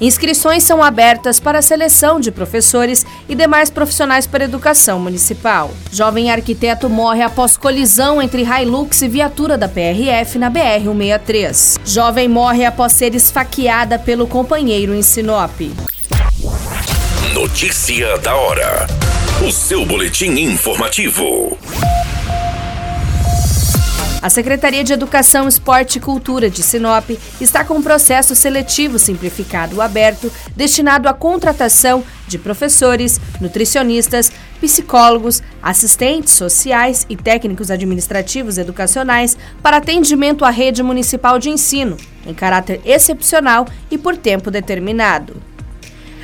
Inscrições são abertas para a seleção de professores e demais profissionais para a educação municipal. Jovem arquiteto morre após colisão entre Hilux e viatura da PRF na BR-163. Jovem morre após ser esfaqueada pelo companheiro em Sinop. Notícia da hora. O seu boletim informativo. A Secretaria de Educação, Esporte e Cultura de Sinop está com um processo seletivo simplificado aberto destinado à contratação de professores, nutricionistas, psicólogos, assistentes sociais e técnicos administrativos educacionais para atendimento à rede municipal de ensino, em caráter excepcional e por tempo determinado.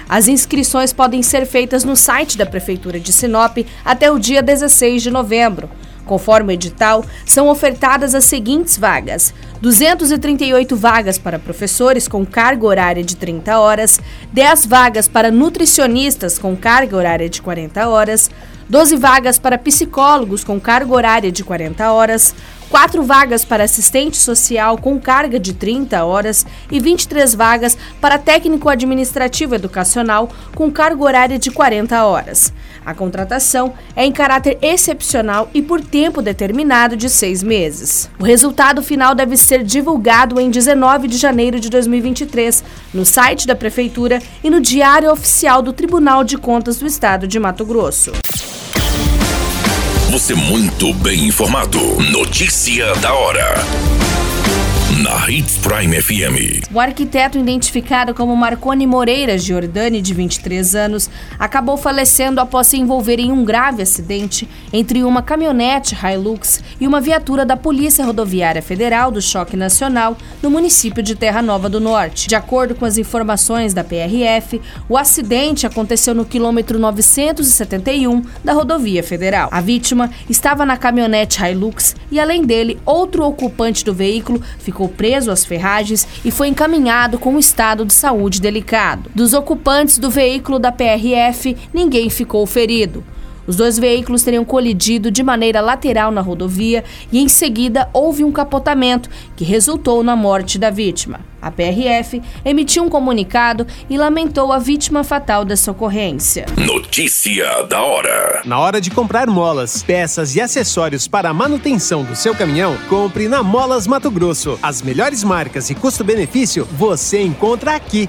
As inscrições podem ser feitas no site da Prefeitura de Sinop até o dia 16 de novembro. Conforme o edital, são ofertadas as seguintes vagas: 238 vagas para professores com carga horária de 30 horas, 10 vagas para nutricionistas com carga horária de 40 horas, 12 vagas para psicólogos com carga horária de 40 horas, 4 vagas para assistente social com carga de 30 horas e 23 vagas para técnico administrativo educacional com carga horária de 40 horas. A contratação é em caráter excepcional e por tempo determinado de seis meses. O resultado final deve ser divulgado em 19 de janeiro de 2023 no site da Prefeitura e no Diário Oficial do Tribunal de Contas do Estado de Mato Grosso. Você muito bem informado. Notícia da hora. Na Hits Prime FM. O arquiteto identificado como Marconi Moreira Giordani, de 23 anos, acabou falecendo após se envolver em um grave acidente entre uma caminhonete Hilux e uma viatura da Polícia Rodoviária Federal do Choque Nacional no município de Terra Nova do Norte. De acordo com as informações da PRF, o acidente aconteceu no quilômetro 971 da rodovia federal. A vítima estava na caminhonete Hilux e, além dele, outro ocupante do veículo ficou ficou preso às ferragens e foi encaminhado com um estado de saúde delicado. Dos ocupantes do veículo da PRF, ninguém ficou ferido. Os dois veículos teriam colidido de maneira lateral na rodovia e, em seguida, houve um capotamento que resultou na morte da vítima. A PRF emitiu um comunicado e lamentou a vítima fatal dessa ocorrência. Notícia da hora: Na hora de comprar molas, peças e acessórios para a manutenção do seu caminhão, compre na Molas Mato Grosso. As melhores marcas e custo-benefício você encontra aqui.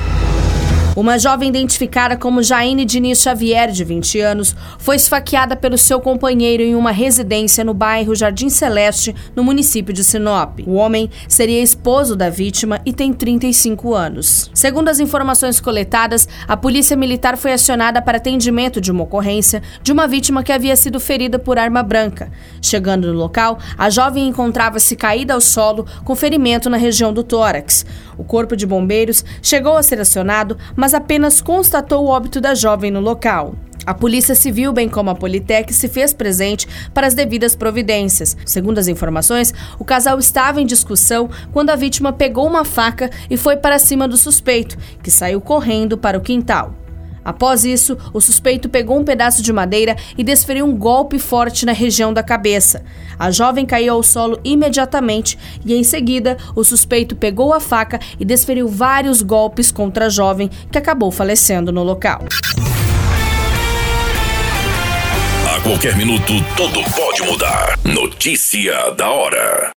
Uma jovem identificada como Jaine Diniz Xavier, de 20 anos, foi esfaqueada pelo seu companheiro em uma residência no bairro Jardim Celeste, no município de Sinop. O homem seria esposo da vítima e tem 35 anos. Segundo as informações coletadas, a polícia militar foi acionada para atendimento de uma ocorrência de uma vítima que havia sido ferida por arma branca. Chegando no local, a jovem encontrava-se caída ao solo com ferimento na região do tórax. O corpo de bombeiros chegou a ser acionado, mas apenas constatou o óbito da jovem no local. A Polícia Civil, bem como a Politec, se fez presente para as devidas providências. Segundo as informações, o casal estava em discussão quando a vítima pegou uma faca e foi para cima do suspeito, que saiu correndo para o quintal. Após isso, o suspeito pegou um pedaço de madeira e desferiu um golpe forte na região da cabeça. A jovem caiu ao solo imediatamente e, em seguida, o suspeito pegou a faca e desferiu vários golpes contra a jovem, que acabou falecendo no local. A qualquer minuto, tudo pode mudar. Notícia da hora.